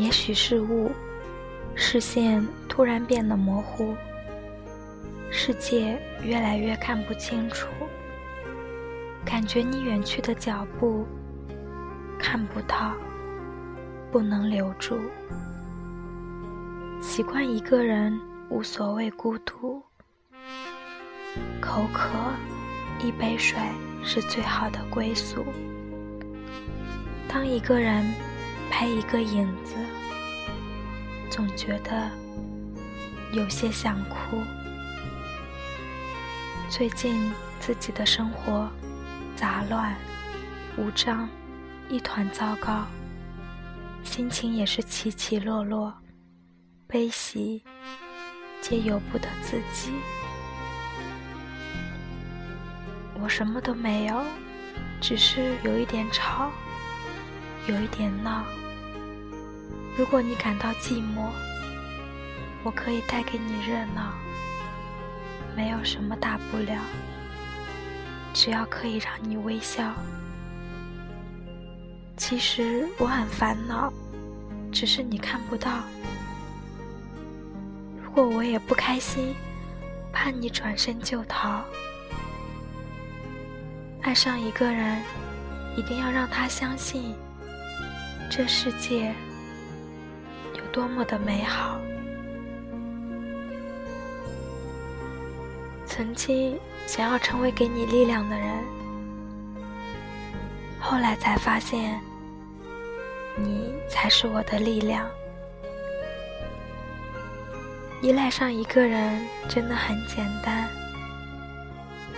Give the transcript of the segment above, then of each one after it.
也许是雾，视线突然变得模糊，世界越来越看不清楚，感觉你远去的脚步看不到，不能留住。习惯一个人，无所谓孤独。口渴，一杯水是最好的归宿。当一个人陪一个影子，总觉得有些想哭。最近自己的生活杂乱无章，一团糟糕，心情也是起起落落。悲喜皆由不得自己。我什么都没有，只是有一点吵，有一点闹。如果你感到寂寞，我可以带给你热闹。没有什么大不了，只要可以让你微笑。其实我很烦恼，只是你看不到。如果我也不开心，怕你转身就逃。爱上一个人，一定要让他相信这世界多么的美好。曾经想要成为给你力量的人，后来才发现，你才是我的力量。依赖上一个人真的很简单，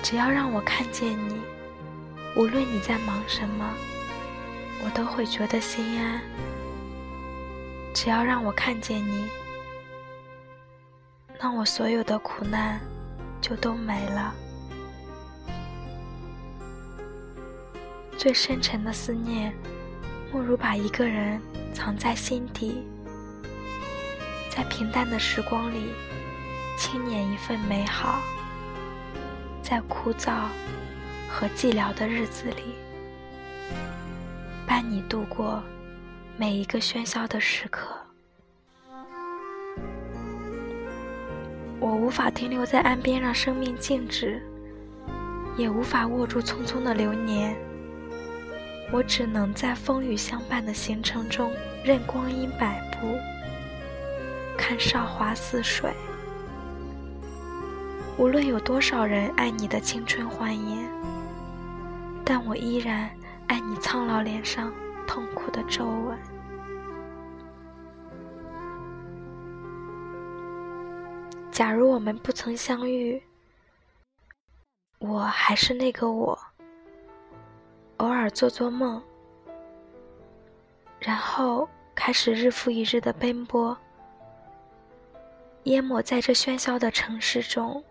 只要让我看见你，无论你在忙什么，我都会觉得心安。只要让我看见你，那我所有的苦难就都没了。最深沉的思念，莫如把一个人藏在心底。在平淡的时光里，轻捻一份美好；在枯燥和寂寥的日子里，伴你度过每一个喧嚣的时刻。我无法停留在岸边让生命静止，也无法握住匆匆的流年。我只能在风雨相伴的行程中，任光阴摆布。看韶华似水，无论有多少人爱你的青春欢颜，但我依然爱你苍老脸上痛苦的皱纹。假如我们不曾相遇，我还是那个我，偶尔做做梦，然后开始日复一日的奔波。淹没在这喧嚣的城市中。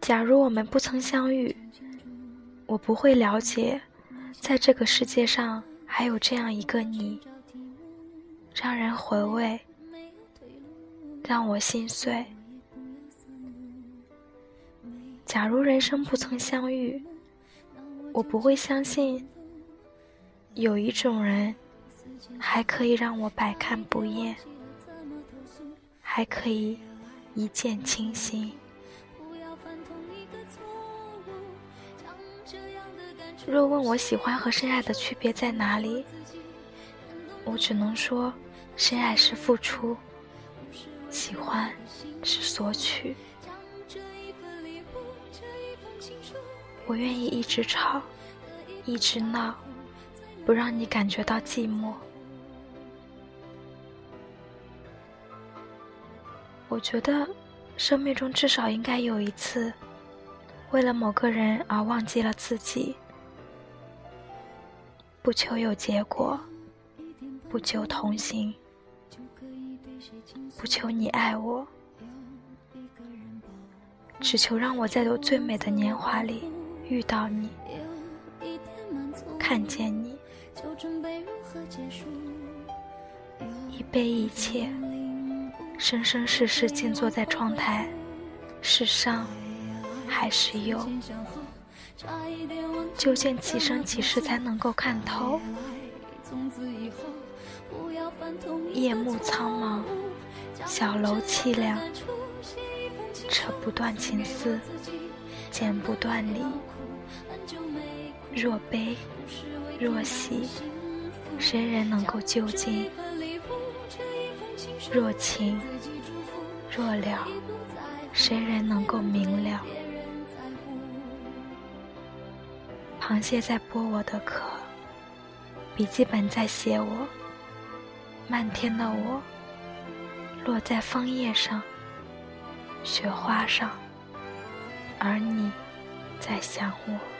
假如我们不曾相遇，我不会了解，在这个世界上还有这样一个你，让人回味，让我心碎。假如人生不曾相遇，我不会相信，有一种人。还可以让我百看不厌，还可以一见倾心。若问我喜欢和深爱的区别在哪里，我只能说，深爱是付出，喜欢是索取。我愿意一直吵，一直闹。不让你感觉到寂寞。我觉得，生命中至少应该有一次，为了某个人而忘记了自己，不求有结果，不求同行，不求你爱我，只求让我在我最美的年华里遇到你，看见你。一杯一切，生生世世静坐在窗台，是伤还是忧？究竟几生几世才能够看透？夜幕苍茫，小楼凄凉，扯不断情丝，剪不断理。若悲若喜，谁人能够究竟？若情若了，谁人能够明了？螃蟹在剥我的壳，笔记本在写我，漫天的我，落在枫叶上，雪花上，而你在想我。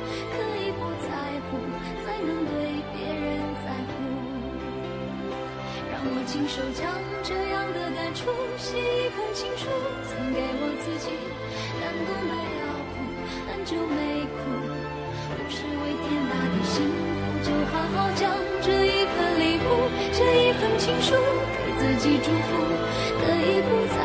我亲手将这样的感触写一封情书，送给我自己，感动的要哭，很久没哭，不是为天大的幸福，就好好将这一份礼物，这一封情书，给自己祝福。可以不再